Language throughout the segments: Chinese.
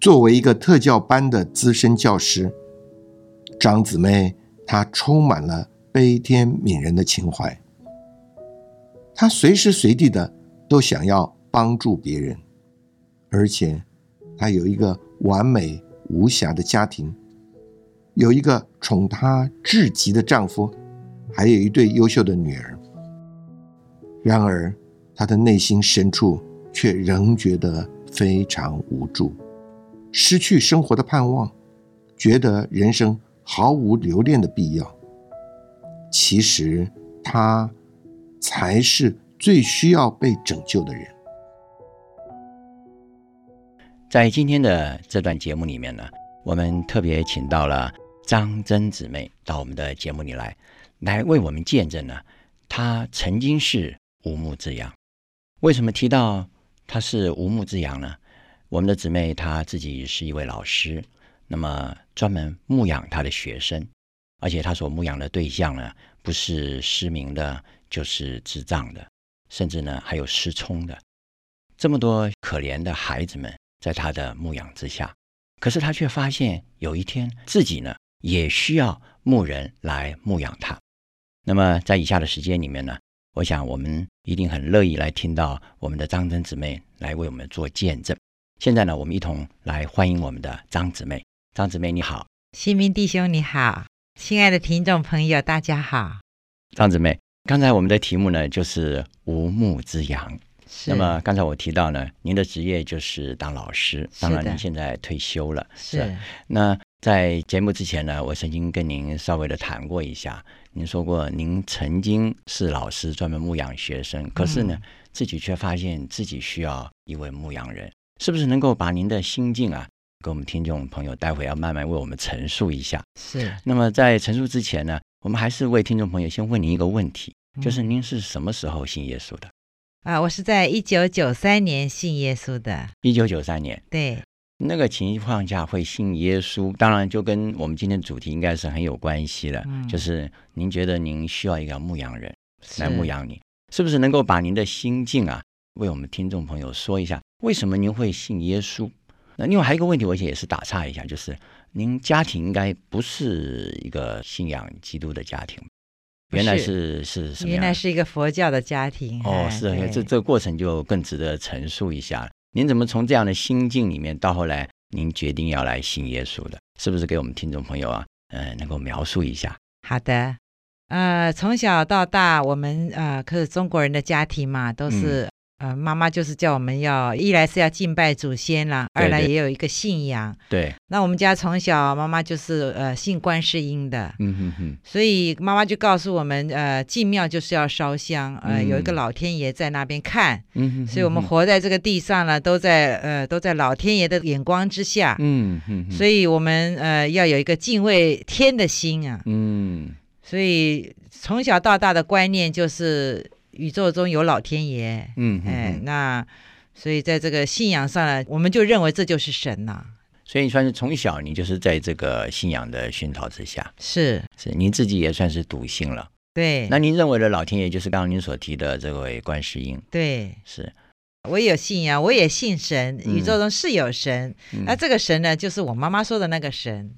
作为一个特教班的资深教师，张姊妹她充满了悲天悯人的情怀。她随时随地的都想要帮助别人，而且她有一个完美无瑕的家庭，有一个宠她至极的丈夫，还有一对优秀的女儿。然而，她的内心深处却仍觉得非常无助。失去生活的盼望，觉得人生毫无留恋的必要。其实他才是最需要被拯救的人。在今天的这段节目里面呢，我们特别请到了张真姊妹到我们的节目里来，来为我们见证呢。她曾经是无牧之羊。为什么提到她是无牧之羊呢？我们的姊妹她自己是一位老师，那么专门牧养她的学生，而且她所牧养的对象呢，不是失明的，就是智障的，甚至呢还有失聪的，这么多可怜的孩子们在她的牧养之下，可是她却发现有一天自己呢也需要牧人来牧养他。那么在以下的时间里面呢，我想我们一定很乐意来听到我们的张真姊妹来为我们做见证。现在呢，我们一同来欢迎我们的张姊妹。张姊妹，你好，新民弟兄你好，亲爱的听众朋友，大家好。张姊妹，刚才我们的题目呢就是无牧之羊。那么刚才我提到呢，您的职业就是当老师，当然您现在退休了。是。那在节目之前呢，我曾经跟您稍微的谈过一下，您说过您曾经是老师，专门牧养学生，可是呢，自己却发现自己需要一位牧羊人。是不是能够把您的心境啊，给我们听众朋友，待会要慢慢为我们陈述一下？是。那么在陈述之前呢，我们还是为听众朋友先问您一个问题，就是您是什么时候信耶稣的？啊，我是在一九九三年信耶稣的。一九九三年。对。那个情况下会信耶稣，当然就跟我们今天主题应该是很有关系的，嗯就是您觉得您需要一个牧羊人来牧养你，是不是能够把您的心境啊，为我们听众朋友说一下？为什么您会信耶稣？那另外还有一个问题，我也是打岔一下，就是您家庭应该不是一个信仰基督的家庭，原来是是什么？原来是一个佛教的家庭。哦，是这这个过程就更值得陈述一下。您怎么从这样的心境里面，到后来您决定要来信耶稣的？是不是给我们听众朋友啊，呃，能够描述一下？好的，呃，从小到大，我们呃，可是中国人的家庭嘛，都是。呃，妈妈就是叫我们要一来是要敬拜祖先啦，二来也有一个信仰。对。那我们家从小妈妈就是呃信观世音的，嗯哼哼。所以妈妈就告诉我们，呃，进庙就是要烧香，呃，有一个老天爷在那边看。嗯哼。所以我们活在这个地上呢，都在呃都在老天爷的眼光之下。嗯哼。所以我们呃要有一个敬畏天的心啊。嗯。所以从小到大的观念就是。宇宙中有老天爷，嗯，哎，那所以在这个信仰上呢，我们就认为这就是神呐。所以你算是从小你就是在这个信仰的熏陶之下，是。是，您自己也算是笃信了。对，那您认为的老天爷就是刚刚您所提的这位观世音。对，是，我也有信仰，我也信神，宇宙中是有神，那这个神呢，就是我妈妈说的那个神。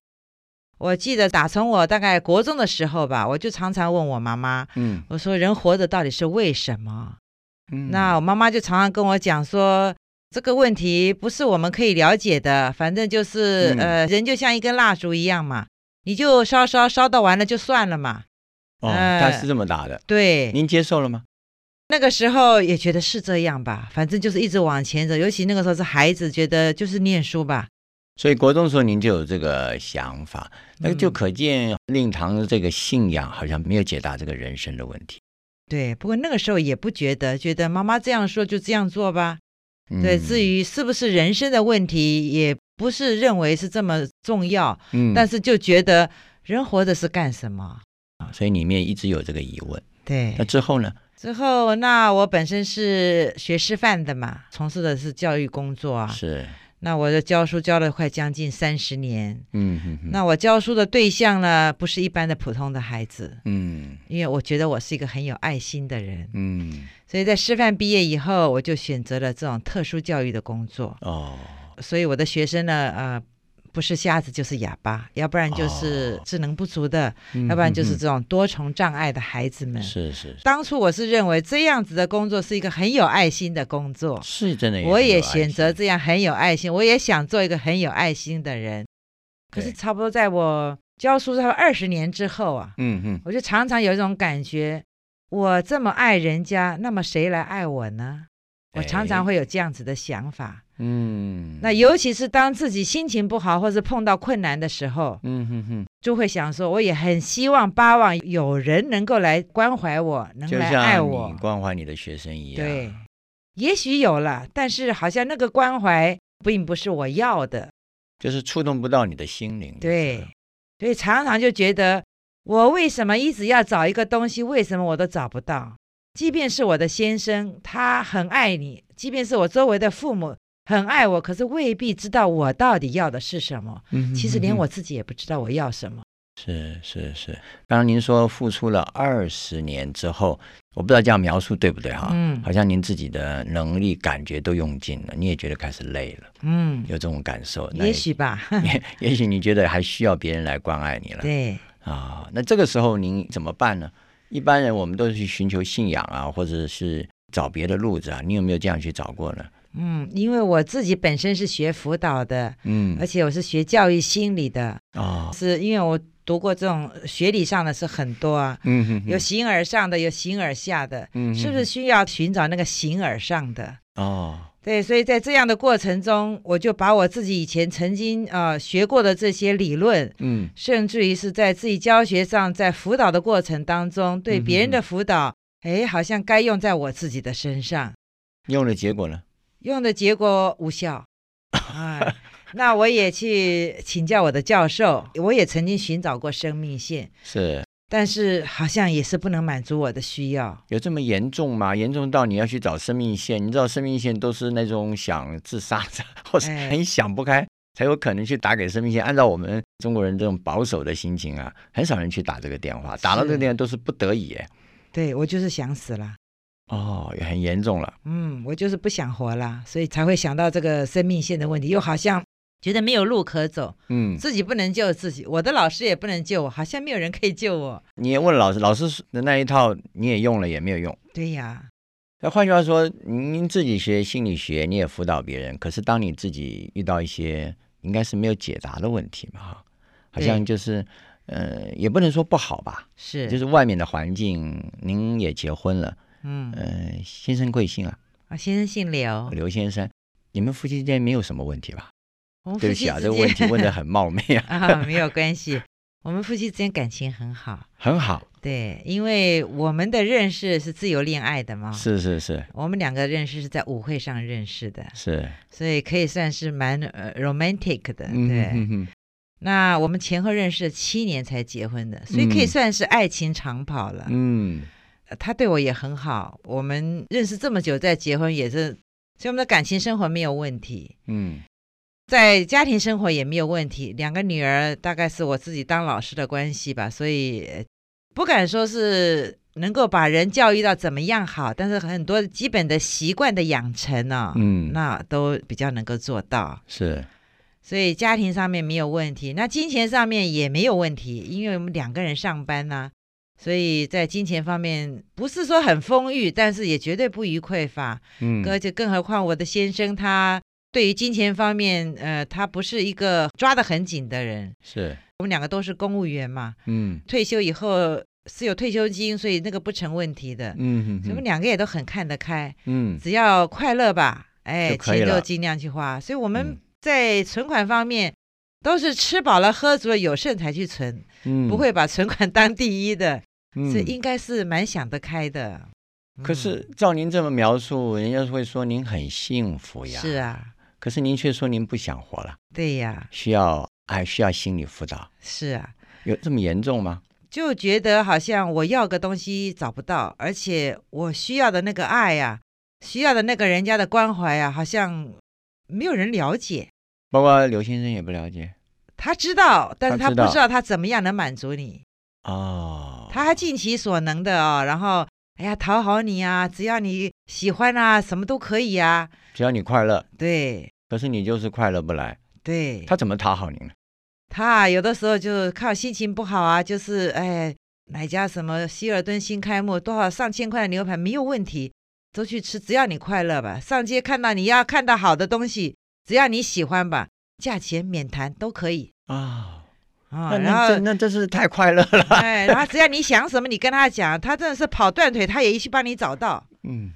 我记得打从我大概国中的时候吧，我就常常问我妈妈，嗯，我说人活着到底是为什么？嗯，那我妈妈就常常跟我讲说，这个问题不是我们可以了解的，反正就是呃，人就像一根蜡烛一样嘛，你就烧烧烧到完了就算了嘛。哦，他是这么打的。对，您接受了吗？那个时候也觉得是这样吧，反正就是一直往前走，尤其那个时候是孩子，觉得就是念书吧。所以国中时候您就有这个想法，那就可见令堂的这个信仰好像没有解答这个人生的问题。对，不过那个时候也不觉得，觉得妈妈这样说就这样做吧。对，至于是不是人生的问题，也不是认为是这么重要。嗯，但是就觉得人活着是干什么啊？所以里面一直有这个疑问。对，那之后呢？之后，那我本身是学师范的嘛，从事的是教育工作啊。是。那我的教书教了快将近三十年，嗯哼，那我教书的对象呢，不是一般的普通的孩子，嗯，因为我觉得我是一个很有爱心的人，嗯，所以在师范毕业以后，我就选择了这种特殊教育的工作，哦，所以我的学生呢，呃。不是瞎子就是哑巴，要不然就是智能不足的，要不然就是这种多重障碍的孩子们。是是。当初我是认为这样子的工作是一个很有爱心的工作，是真的。我也选择这样很有爱心，我也想做一个很有爱心的人。可是差不多在我教书差不多二十年之后啊，嗯嗯，我就常常有一种感觉，我这么爱人家，那么谁来爱我呢？我常常会有这样子的想法。嗯，那尤其是当自己心情不好或是碰到困难的时候，嗯哼哼，就会想说，我也很希望、巴望有人能够来关怀我，能来爱我，关怀你的学生一样。对，也许有了，但是好像那个关怀并不是我要的，就是触动不到你的心灵。对，所以常常就觉得，我为什么一直要找一个东西？为什么我都找不到？即便是我的先生，他很爱你；即便是我周围的父母。很爱我，可是未必知道我到底要的是什么。嗯，其实连我自己也不知道我要什么。是是是，刚刚您说付出了二十年之后，我不知道这样描述对不对哈？嗯，好像您自己的能力、感觉都用尽了，你也觉得开始累了。嗯，有这种感受。也许吧。也 也许你觉得还需要别人来关爱你了。对。啊，那这个时候您怎么办呢？一般人我们都是去寻求信仰啊，或者是找别的路子啊。你有没有这样去找过呢？嗯，因为我自己本身是学辅导的，嗯，而且我是学教育心理的，哦，是因为我读过这种学理上的是很多啊，嗯哼，有形而上的，有形而下的，嗯，是不是需要寻找那个形而上的？哦，对，所以在这样的过程中，我就把我自己以前曾经呃学过的这些理论，嗯，甚至于是在自己教学上，在辅导的过程当中，对别人的辅导，哎，好像该用在我自己的身上，用的结果呢？用的结果无效，哎，那我也去请教我的教授，我也曾经寻找过生命线，是，但是好像也是不能满足我的需要。有这么严重吗？严重到你要去找生命线？你知道生命线都是那种想自杀的，或是很想不开，才有可能去打给生命线。按照我们中国人这种保守的心情啊，很少人去打这个电话，打到这个电话都是不得已。对我就是想死了。哦，也很严重了。嗯，我就是不想活了，所以才会想到这个生命线的问题，又好像觉得没有路可走。嗯，自己不能救自己，我的老师也不能救我，好像没有人可以救我。你也问老师，老师的那一套你也用了，也没有用。对呀。那换句话说，您自己学心理学，你也辅导别人，可是当你自己遇到一些应该是没有解答的问题嘛，哈，好像就是，呃，也不能说不好吧，是，就是外面的环境，您也结婚了。嗯呃，先生贵姓啊？啊，先生姓刘，刘先生，你们夫妻之间没有什么问题吧？对不起啊，这个问题问的很冒昧 啊。没有关系，我们夫妻之间感情很好，很好。对，因为我们的认识是自由恋爱的嘛。是是是，我们两个认识是在舞会上认识的，是，所以可以算是蛮呃 romantic 的。对，那我们前后认识了七年才结婚的，所以可以算是爱情长跑了。嗯。他对我也很好，我们认识这么久，再结婚也是，所以我们的感情生活没有问题。嗯，在家庭生活也没有问题。两个女儿大概是我自己当老师的关系吧，所以不敢说是能够把人教育到怎么样好，但是很多基本的习惯的养成呢，嗯，那都比较能够做到。是，所以家庭上面没有问题，那金钱上面也没有问题，因为我们两个人上班呢。所以在金钱方面不是说很丰裕，但是也绝对不予匮乏。嗯，而且更何况我的先生他对于金钱方面，呃，他不是一个抓得很紧的人。是我们两个都是公务员嘛，嗯，退休以后是有退休金，所以那个不成问题的。嗯，我们两个也都很看得开。嗯，只要快乐吧，哎，钱就尽量去花。所以我们在存款方面都是吃饱了喝足了有剩才去存，嗯，不会把存款当第一的，这应该是蛮想得开的。可是照您这么描述，人家会说您很幸福呀。是啊，可是您却说您不想活了。对呀，需要还需要心理辅导。是啊，有这么严重吗？就觉得好像我要个东西找不到，而且我需要的那个爱呀，需要的那个人家的关怀呀，好像没有人了解。包括刘先生也不了解。他知道，但是他不知道他怎么样能满足你。哦。他还尽其所能的哦，然后。哎呀，讨好你啊！只要你喜欢啊，什么都可以啊。只要你快乐，对。可是你就是快乐不来，对。他怎么讨好你呢？他有的时候就看心情不好啊，就是哎，哪家什么希尔顿新开幕，多少上千块的牛排没有问题，都去吃，只要你快乐吧。上街看到你要看到好的东西，只要你喜欢吧，价钱免谈都可以啊。啊，然后那真是太快乐了。哎，然后只要你想什么，你跟他讲，他真的是跑断腿，他也一去帮你找到。嗯，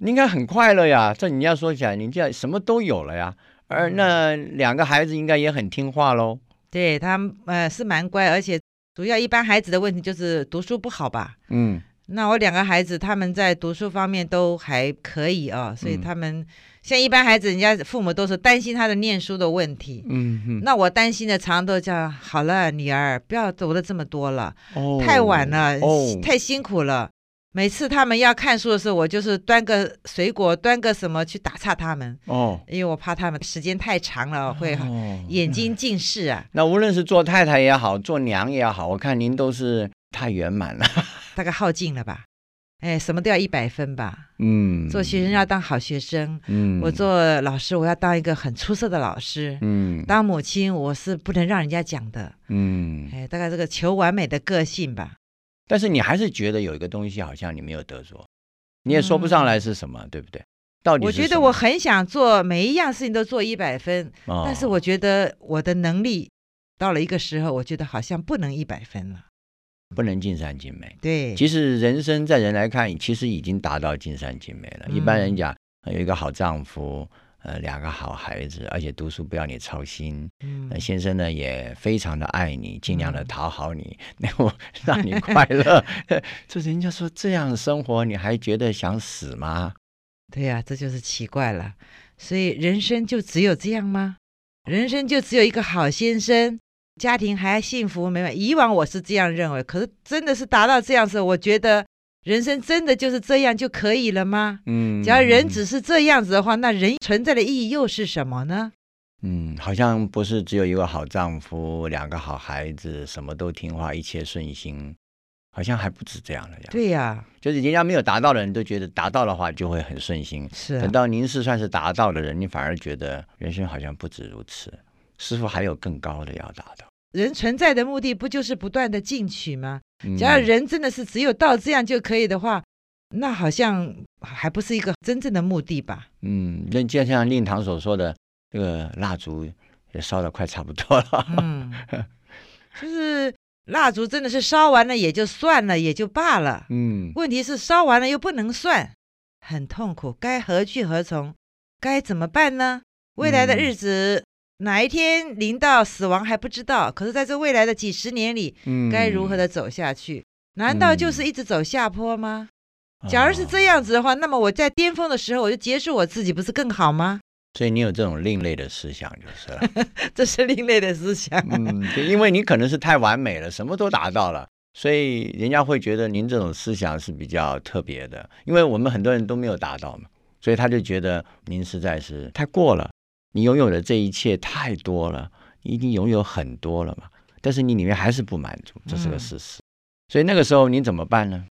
你应该很快乐呀。这你要说起来，你这什么都有了呀。而那两个孩子应该也很听话喽。对他们，呃，是蛮乖，而且主要一般孩子的问题就是读书不好吧。嗯。那我两个孩子他们在读书方面都还可以啊，所以他们。像一般孩子，人家父母都是担心他的念书的问题。嗯哼，那我担心的常常都叫好了，女儿不要读的这么多了，哦太晚了，太辛苦了。每次他们要看书的时候，我就是端个水果，端个什么去打岔他们。哦，因为我怕他们时间太长了会眼睛近视啊。那无论是做太太也好，做娘也好，我看您都是太圆满了，大概耗尽了吧。哎，什么都要一百分吧？嗯，做学生要当好学生。嗯，我做老师，我要当一个很出色的老师。嗯，当母亲，我是不能让人家讲的。嗯，哎，大概这个求完美的个性吧。但是你还是觉得有一个东西好像你没有得着，你也说不上来是什么，对不对？到底我觉得我很想做每一样事情都做一百分，但是我觉得我的能力到了一个时候，我觉得好像不能一百分了。不能尽善尽美。对，其实人生在人来看，其实已经达到尽善尽美了。一般人讲有一个好丈夫，呃，两个好孩子，而且读书不要你操心。嗯，先生呢也非常的爱你，尽量的讨好你，然后让你快乐。这人家说这样生活，你还觉得想死吗？对呀，这就是奇怪了。所以人生就只有这样吗？人生就只有一个好先生？家庭还幸福美满，以往我是这样认为，可是真的是达到这样子，我觉得人生真的就是这样就可以了吗？嗯，只要人只是这样子的话，那人存在的意义又是什么呢？嗯，好像不是只有一个好丈夫，两个好孩子，什么都听话，一切顺心，好像还不止这样了呀。对呀，就是人家没有达到的人都觉得达到的话就会很顺心，是等到您是算是达到的人，你反而觉得人生好像不止如此。师傅还有更高的要达到。人存在的目的不就是不断的进取吗？假如人真的是只有到这样就可以的话，那好像还不是一个真正的目的吧？嗯，那就像令堂所说的，这个蜡烛也烧的快差不多了。嗯，就是蜡烛真的是烧完了也就算了，也就罢了。嗯，问题是烧完了又不能算，很痛苦，该何去何从？该怎么办呢？未来的日子。哪一天临到死亡还不知道，可是在这未来的几十年里，该如何的走下去？难道就是一直走下坡吗？假如是这样子的话，那么我在巅峰的时候我就结束我自己，不是更好吗？所以你有这种另类的思想就是了，这是另类的思想。嗯，因为你可能是太完美了，什么都达到了，所以人家会觉得您这种思想是比较特别的。因为我们很多人都没有达到嘛，所以他就觉得您实在是太过了。你拥有的这一切太多了，你已经拥有很多了嘛？但是你里面还是不满足，这是个事实。所以那个时候你怎么办呢？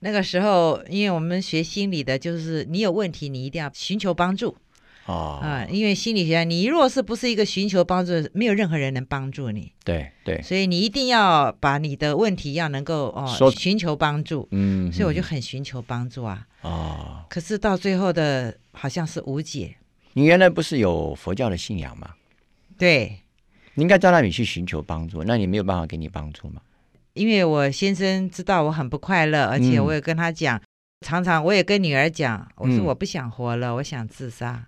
那个时候，因为我们学心理的，就是你有问题，你一定要寻求帮助。哦啊，因为心理学，你若是不是一个寻求帮助，没有任何人能帮助你。对对。所以你一定要把你的问题要能够哦寻求帮助。嗯。所以我就很寻求帮助啊。哦。可是到最后的好像是无解。你原来不是有佛教的信仰吗？对，你应该到那里去寻求帮助。那你没有办法给你帮助吗？因为我先生知道我很不快乐，而且我也跟他讲，常常我也跟女儿讲，我说我不想活了，我想自杀。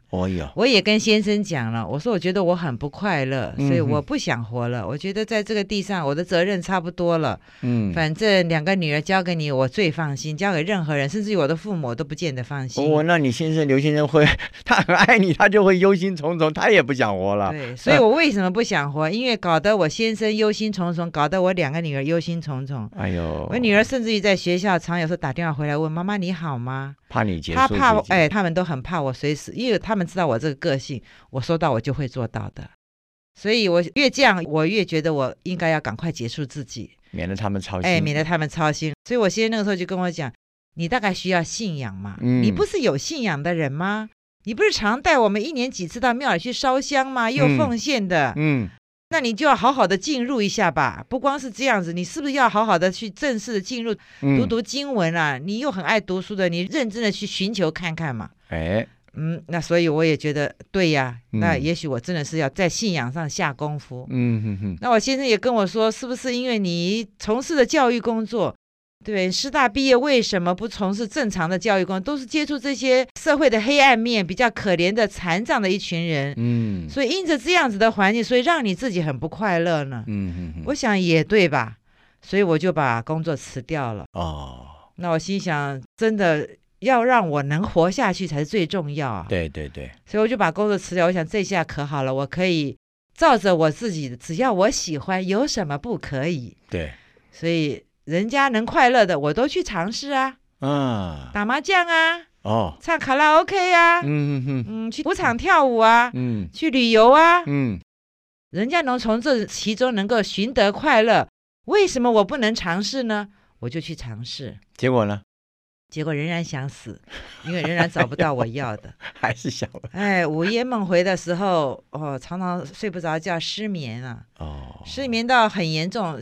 我也跟先生讲了，我说我觉得我很不快乐，所以我不想活了。我觉得在这个地上，我的责任差不多了。嗯，反正两个女儿交给你，我最放心；交给任何人，甚至于我的父母，都不见得放心。哦，那你先生刘先生会，他很爱你，他就会忧心忡忡，他也不想活了。对，所以我为什么不想活？因为搞得我先生忧心忡忡，搞得我两个女儿忧心忡忡。哎呦，我女儿甚至于在学校常有时候打电话回来问妈妈。你好吗？怕你结束。他怕哎，他们都很怕我随时，因为他们知道我这个个性，我说到我就会做到的。所以我越这样，我越觉得我应该要赶快结束自己，免得他们操心。哎，免得他们操心。所以我先生那个时候就跟我讲：“你大概需要信仰嘛？你不是有信仰的人吗？你不是常带我们一年几次到庙里去烧香吗？又奉献的。”嗯。那你就要好好的进入一下吧，不光是这样子，你是不是要好好的去正式的进入读读经文啊？你又很爱读书的，你认真的去寻求看看嘛。哎，嗯，那所以我也觉得对呀，那也许我真的是要在信仰上下功夫。嗯哼哼。那我先生也跟我说，是不是因为你从事的教育工作？对，师大毕业为什么不从事正常的教育工作？都是接触这些社会的黑暗面，比较可怜的残障的一群人。嗯，所以因着这样子的环境，所以让你自己很不快乐呢。嗯嗯我想也对吧？所以我就把工作辞掉了。哦，那我心想，真的要让我能活下去才是最重要啊。对对对。所以我就把工作辞掉。我想这下可好了，我可以照着我自己的，只要我喜欢，有什么不可以？对。所以。人家能快乐的，我都去尝试啊！嗯，打麻将啊，哦，唱卡拉 OK 啊，嗯嗯嗯，嗯，去舞场跳舞啊，嗯，去旅游啊，嗯，人家能从这其中能够寻得快乐，为什么我不能尝试呢？我就去尝试，结果呢？结果仍然想死，因为仍然找不到我要的，还是想。哎，午夜梦回的时候，哦，常常睡不着觉，失眠啊，哦，失眠到很严重。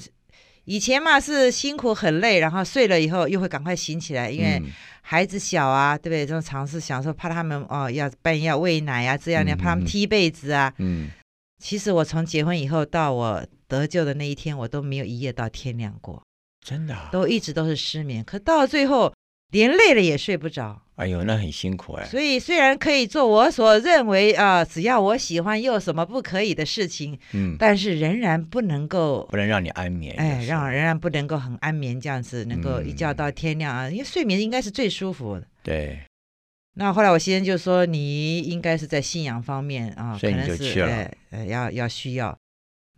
以前嘛是辛苦很累，然后睡了以后又会赶快醒起来，因为孩子小啊，对不对？这种尝试想说怕他们哦要半夜要喂奶啊，这样的怕他们踢被子啊。嗯，其实我从结婚以后到我得救的那一天，我都没有一夜到天亮过，真的，都一直都是失眠。可到最后连累了也睡不着。哎呦，那很辛苦哎。所以虽然可以做我所认为啊，只要我喜欢又有什么不可以的事情，嗯，但是仍然不能够，不能让你安眠。哎，让仍然不能够很安眠这样子，能够一觉到天亮啊，因为睡眠应该是最舒服的。对。那后来我先生就说，你应该是在信仰方面啊，可能是呃要要需要。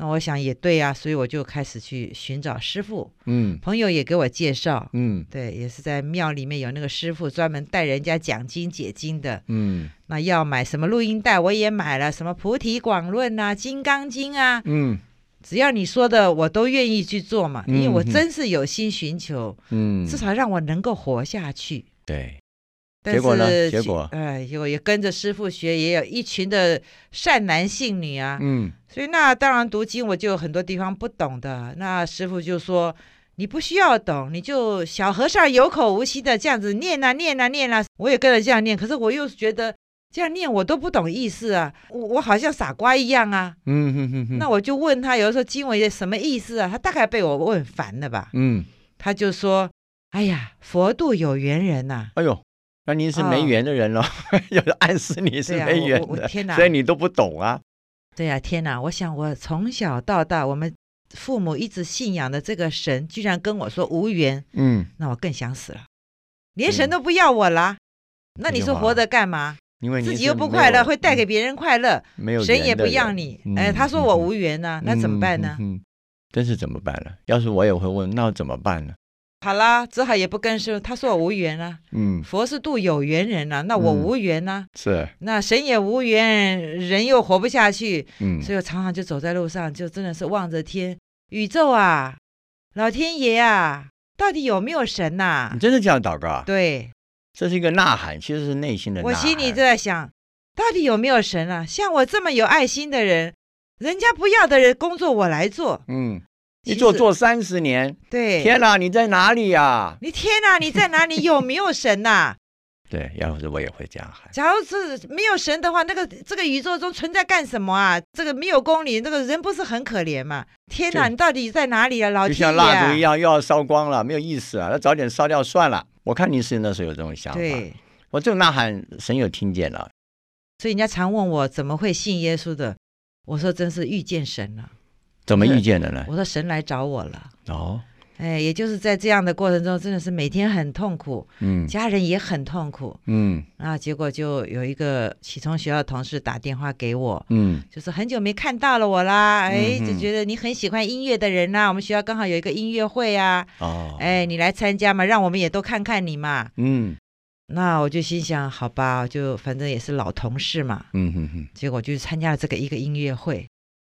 那我想也对呀，所以我就开始去寻找师傅。嗯，朋友也给我介绍。嗯，对，也是在庙里面有那个师傅专门带人家讲经解经的。嗯，那要买什么录音带，我也买了，什么《菩提广论》啊，《金刚经》啊。嗯，只要你说的，我都愿意去做嘛，因为我真是有心寻求。嗯，至少让我能够活下去。对。结果呢？结果，哎，结果也跟着师傅学，也有一群的善男信女啊。嗯，所以那当然读经，我就有很多地方不懂的。那师傅就说：“你不需要懂，你就小和尚有口无心的这样子念啊念啊念啊。”我也跟着这样念，可是我又觉得这样念我都不懂意思啊，我我好像傻瓜一样啊。嗯哼哼哼。那我就问他，有的时候经文什么意思啊？他大概被我问烦了吧？嗯，他就说：“哎呀，佛度有缘人呐。”哎呦。那您是没缘的人喽，要暗示你是没缘的，所以你都不懂啊。对呀，天哪！我想我从小到大，我们父母一直信仰的这个神，居然跟我说无缘，嗯，那我更想死了，连神都不要我了。那你说活着干嘛？因为自己又不快乐，会带给别人快乐，没有神也不要你。哎，他说我无缘呢，那怎么办呢？嗯真是怎么办呢？要是我也会问，那怎么办呢？好啦，只好也不跟师傅。他说我无缘啊，嗯，佛是度有缘人啊，那我无缘呢，是，那神也无缘，人又活不下去，嗯，所以我常常就走在路上，就真的是望着天，宇宙啊，老天爷啊，到底有没有神呐？你真的这样祷告？对，这是一个呐喊，其实是内心的。我心里就在想，到底有没有神啊？像我这么有爱心的人，人家不要的人工作我来做，嗯。一做做三十年，对，天哪，你在哪里呀？你天哪，你在哪里？有没有神呐？对，要是我也会这样喊。假如是没有神的话，那个这个宇宙中存在干什么啊？这个没有公理，这个人不是很可怜吗？天哪，你到底在哪里啊？老天爷，就像蜡烛一样，又要烧光了，没有意思啊！那早点烧掉算了。我看你是那时候有这种想法，对，我这种呐喊，神有听见了。所以人家常问我怎么会信耶稣的，我说真是遇见神了。怎么遇见的呢？我说神来找我了。哦。哎，也就是在这样的过程中，真的是每天很痛苦，嗯，家人也很痛苦，嗯，啊，结果就有一个启聪学校的同事打电话给我，嗯，就是很久没看到了我啦，哎，就觉得你很喜欢音乐的人呐，我们学校刚好有一个音乐会啊，哦，哎，你来参加嘛，让我们也都看看你嘛，嗯，那我就心想，好吧，就反正也是老同事嘛，嗯哼哼，结果就参加了这个一个音乐会。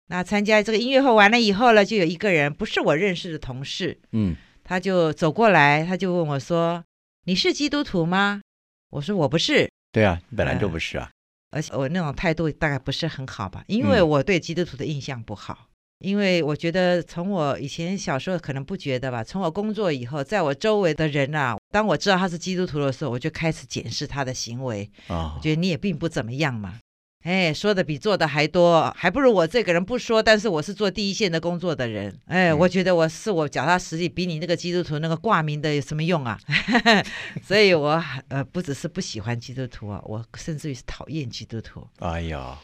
那参加这个音乐会完了以后呢，就有一个人不是我认识的同事，嗯，他就走过来，他就问我说：“你是基督徒吗？”我说：“我不是。”对啊，本来就不是啊。而且我那种态度大概不是很好吧，因为我对基督徒的印象不好。因为我觉得从我以前小时候可能不觉得吧，从我工作以后，在我周围的人啊，当我知道他是基督徒的时候，我就开始检视他的行为啊，我觉得你也并不怎么样嘛。哎，说的比做的还多，还不如我这个人不说。但是我是做第一线的工作的人，哎，我觉得我是我脚踏实地，比你那个基督徒那个挂名的有什么用啊？所以，我呃不只是不喜欢基督徒啊，我甚至于是讨厌基督徒。哎呀，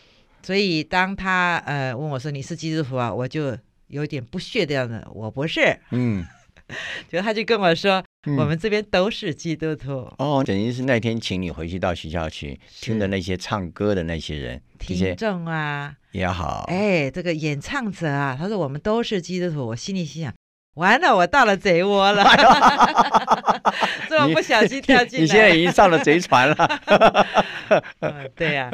所以当他呃问我说你是基督徒啊，我就有点不屑的样子，我不是。嗯。就他就跟我说，我们这边都是基督徒。哦，等于是那天请你回去到学校去听的那些唱歌的那些人听众啊。也好，哎，这个演唱者啊，他说我们都是基督徒，我心里心想，完了，我到了贼窝了，这么不小心跳进来，你现在已经上了贼船了，对呀，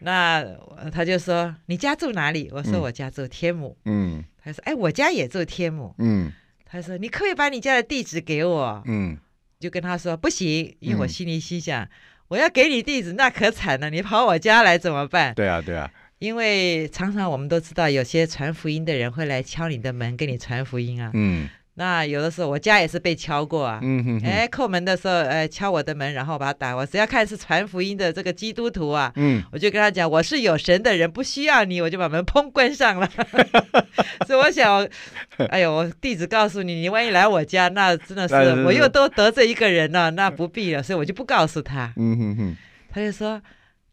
那他就说你家住哪里？我说我家住天母，嗯，他说哎，我家也住天母，嗯。他说：“你可不可以把你家的地址给我？”嗯，就跟他说：“不行，因为我心里心想，我要给你地址，那可惨了，你跑我家来怎么办？”对啊，对啊，因为常常我们都知道，有些传福音的人会来敲你的门，给你传福音啊。嗯。那有的时候我家也是被敲过啊，嗯哼哎，叩门的时候，哎，敲我的门，然后把他打。我只要看是传福音的这个基督徒啊，嗯，我就跟他讲，我是有神的人，不需要你，我就把门砰关上了。所以我想，哎呦，我地址告诉你，你万一来我家，那真的是我又都得罪一个人了，那不必了，所以我就不告诉他。嗯哼哼，他就说，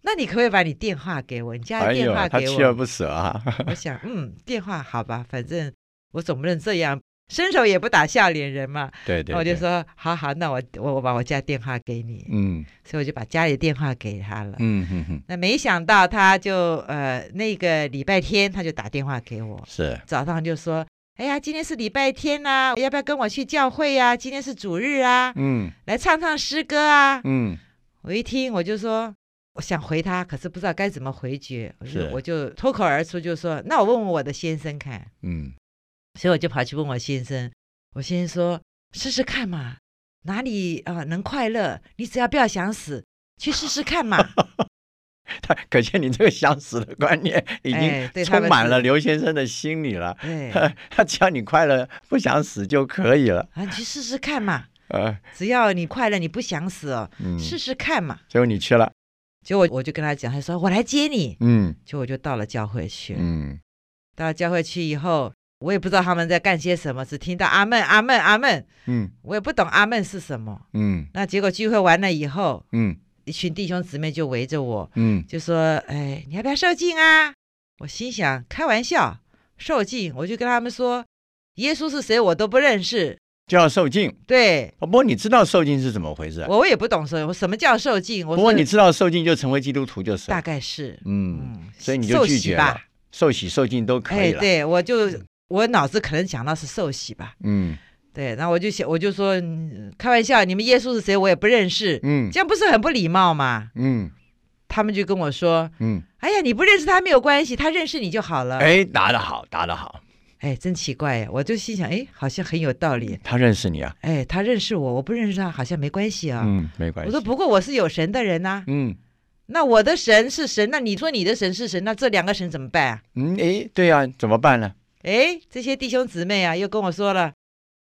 那你可不可以把你电话给我？你家的电话给我。他锲而不舍啊。我想，嗯，电话好吧，反正我总不能这样。伸手也不打笑脸人嘛，对对，我就说好好，那我我我把我家电话给你，嗯，所以我就把家里电话给他了，嗯哼哼。那没想到他就呃那个礼拜天他就打电话给我，是。早上就说，哎呀，今天是礼拜天呐，要不要跟我去教会呀？今天是主日啊，嗯，来唱唱诗歌啊，嗯。我一听我就说，我想回他，可是不知道该怎么回绝，是。我就脱口而出就说，那我问问我的先生看，嗯。所以我就跑去问我先生，我先生说：“试试看嘛，哪里啊能快乐？你只要不要想死，去试试看嘛。”他可见你这个想死的观念已经充满了刘先生的心里了。对，他只要你快乐，不想死就可以了。啊，你去试试看嘛。呃，只要你快乐，你不想死哦，试试看嘛。结果你去了，结果我就跟他讲，他说我来接你。嗯，结果我就到了教会去。嗯，到了教会去以后。我也不知道他们在干些什么，只听到阿门阿门阿门。嗯，我也不懂阿门是什么。嗯，那结果聚会完了以后，嗯，一群弟兄姊妹就围着我，嗯，就说：“哎，你要不要受敬啊？”我心想：开玩笑，受敬？我就跟他们说：“耶稣是谁？我都不认识，就要受敬。”对。不过你知道受敬是怎么回事？我我也不懂受，我什么叫受敬？不过你知道受敬就成为基督徒就是。大概是。嗯，所以你就拒绝了，受洗受敬都可以了。对，我就。我脑子可能想到是受洗吧，嗯，对，然后我就想，我就说开玩笑，你们耶稣是谁？我也不认识，嗯，这样不是很不礼貌吗？嗯，他们就跟我说，嗯，哎呀，你不认识他没有关系，他认识你就好了。哎，答得好，答得好，哎，真奇怪呀，我就心想，哎，好像很有道理。他认识你啊？哎，他认识我，我不认识他，好像没关系啊。嗯，没关系。我说不过我是有神的人呐，嗯，那我的神是神，那你说你的神是神，那这两个神怎么办啊？嗯，哎，对呀，怎么办呢？哎，这些弟兄姊妹啊，又跟我说了，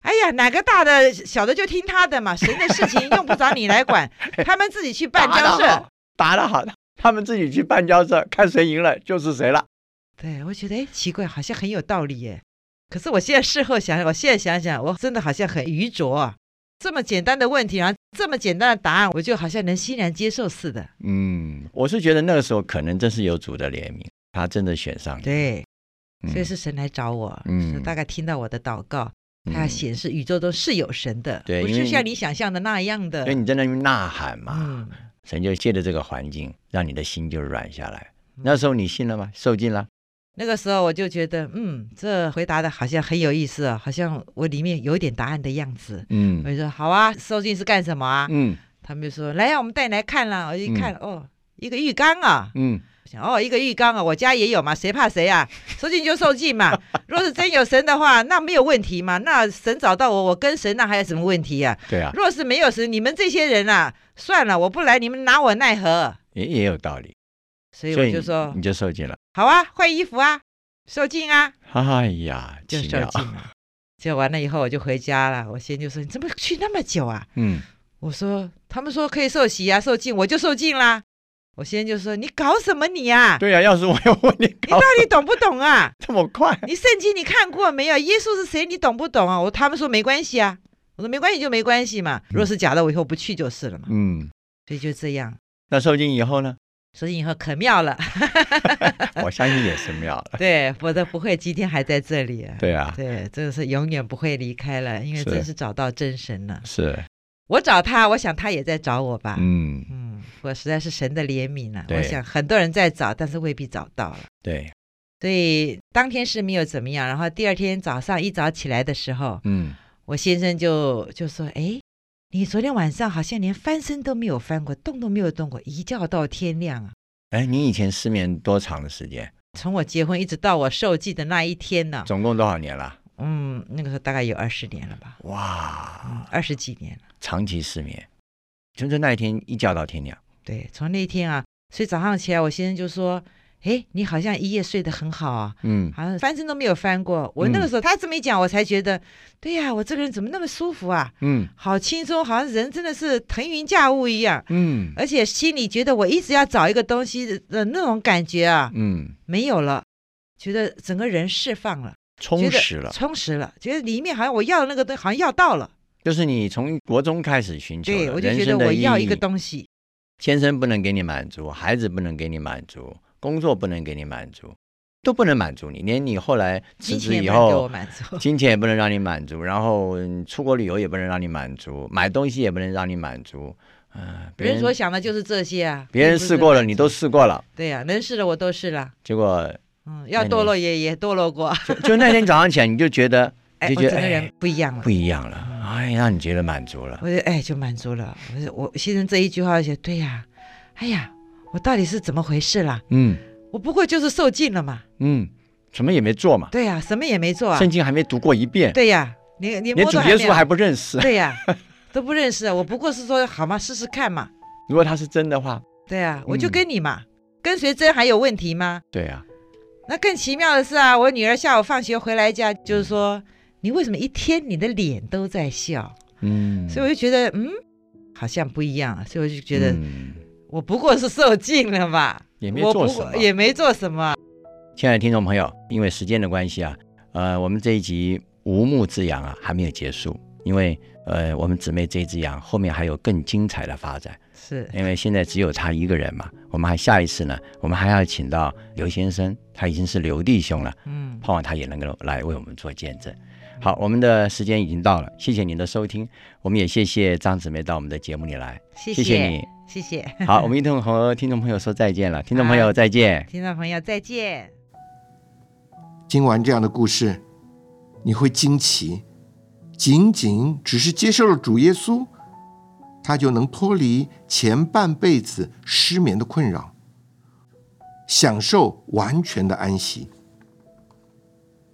哎呀，哪个大的小的就听他的嘛，神的事情用不着你来管，他们自己去办交涉，打得好，他们自己去办交涉，看谁赢了就是谁了。对，我觉得哎，奇怪，好像很有道理耶。可是我现在事后想想，我现在想想，我真的好像很愚拙，这么简单的问题，然后这么简单的答案，我就好像能欣然接受似的。嗯，我是觉得那个时候可能真是有主的怜悯，他真的选上你。对，所以是神来找我，嗯，大概听到我的祷告，他要显示宇宙中是有神的，对，不是像你想象的那样的。所以你在那边呐喊嘛，神就借着这个环境，让你的心就软下来。那时候你信了吗？受尽了。那个时候我就觉得，嗯，这回答的好像很有意思啊，好像我里面有一点答案的样子。嗯，我就说好啊，受尽是干什么啊？嗯，他们就说来呀，我们带你来看了。我一看，哦，一个浴缸啊。嗯，想哦，一个浴缸啊，我家也有嘛，谁怕谁啊？受尽就受尽嘛。若是真有神的话，那没有问题嘛。那神找到我，我跟神那还有什么问题呀？对啊。若是没有神，你们这些人啊，算了，我不来，你们拿我奈何？也也有道理。所以我就说，你就受尽了。好啊，换衣服啊，受尽啊。哎呀，就受尽了。就完了以后，我就回家了。我先就说，你怎么去那么久啊？嗯，我说他们说可以受洗啊，受尽，我就受尽啦。我先就说，你搞什么你啊？对呀，要是我要问你，你到底懂不懂啊？这么快？你圣经你看过没有？耶稣是谁？你懂不懂啊？我他们说没关系啊。我说没关系就没关系嘛。若是假的，我以后不去就是了嘛。嗯，所以就这样。那受浸以后呢？受浸以后可妙了，我相信也是妙了。对，否则不会今天还在这里。对啊，对，真的是永远不会离开了，因为真是找到真神了。是，我找他，我想他也在找我吧。嗯嗯，我实在是神的怜悯了。我想很多人在找，但是未必找到了。对，所以当天是没有怎么样，然后第二天早上一早起来的时候，嗯，我先生就就说：“哎。”你昨天晚上好像连翻身都没有翻过，动都没有动过，一觉到天亮啊！哎，你以前失眠多长的时间？从我结婚一直到我受祭的那一天呢？总共多少年了？嗯，那个时候大概有二十年了吧？哇，二十几年了，长期失眠，就是那一天一觉到天亮。对，从那天啊，所以早上起来，我先生就说。哎，你好像一夜睡得很好啊，嗯，好像翻身都没有翻过。我那个时候他这么一讲，我才觉得，对呀，我这个人怎么那么舒服啊？嗯，好轻松，好像人真的是腾云驾雾一样。嗯，而且心里觉得我一直要找一个东西的那种感觉啊，嗯，没有了，觉得整个人释放了，充实了，充实了，觉得里面好像我要的那个东西好像要到了。就是你从国中开始寻求，对我就觉得我要一个东西，先生不能给你满足，孩子不能给你满足。工作不能给你满足，都不能满足你，连你后来辞职以后，金钱也不能让你满足，然后出国旅游也不能让你满足，买东西也不能让你满足，嗯，别人所想的就是这些啊。别人试过了，你都试过了。对呀，能试的我都试了。结果，嗯，要堕落也也堕落过。就那天早上起来，你就觉得，就觉得整个人不一样了，不一样了。哎，让你觉得满足了。我就哎，就满足了。我我先生这一句话就对呀，哎呀，我到底是怎么回事啦？嗯。我不过就是受尽了嘛，嗯，什么也没做嘛，对呀，什么也没做啊，圣经还没读过一遍，对呀，你你连主耶稣还不认识，对呀，都不认识，我不过是说好嘛，试试看嘛。如果他是真的话，对呀，我就跟你嘛，跟随真还有问题吗？对呀，那更奇妙的是啊，我女儿下午放学回来家就是说，你为什么一天你的脸都在笑？嗯，所以我就觉得嗯，好像不一样，所以我就觉得我不过是受尽了吧。也没做什么，也没做什么。亲爱的听众朋友，因为时间的关系啊，呃，我们这一集无目之羊啊还没有结束，因为呃，我们姊妹这只羊后面还有更精彩的发展。是因为现在只有他一个人嘛，我们还下一次呢，我们还要请到刘先生，他已经是刘弟兄了，嗯，盼望他也能够来为我们做见证。好，我们的时间已经到了，谢谢您的收听，我们也谢谢张姊妹到我们的节目里来，谢谢你。谢谢。好，我们一同和听众朋友说再见了。听众朋友再见。听众朋友再见。听完这样的故事，你会惊奇，仅仅只是接受了主耶稣，他就能脱离前半辈子失眠的困扰，享受完全的安息。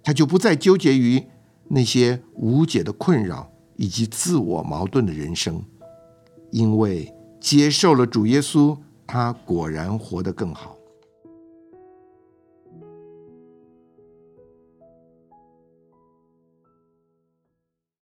他就不再纠结于那些无解的困扰以及自我矛盾的人生，因为。接受了主耶稣，他果然活得更好。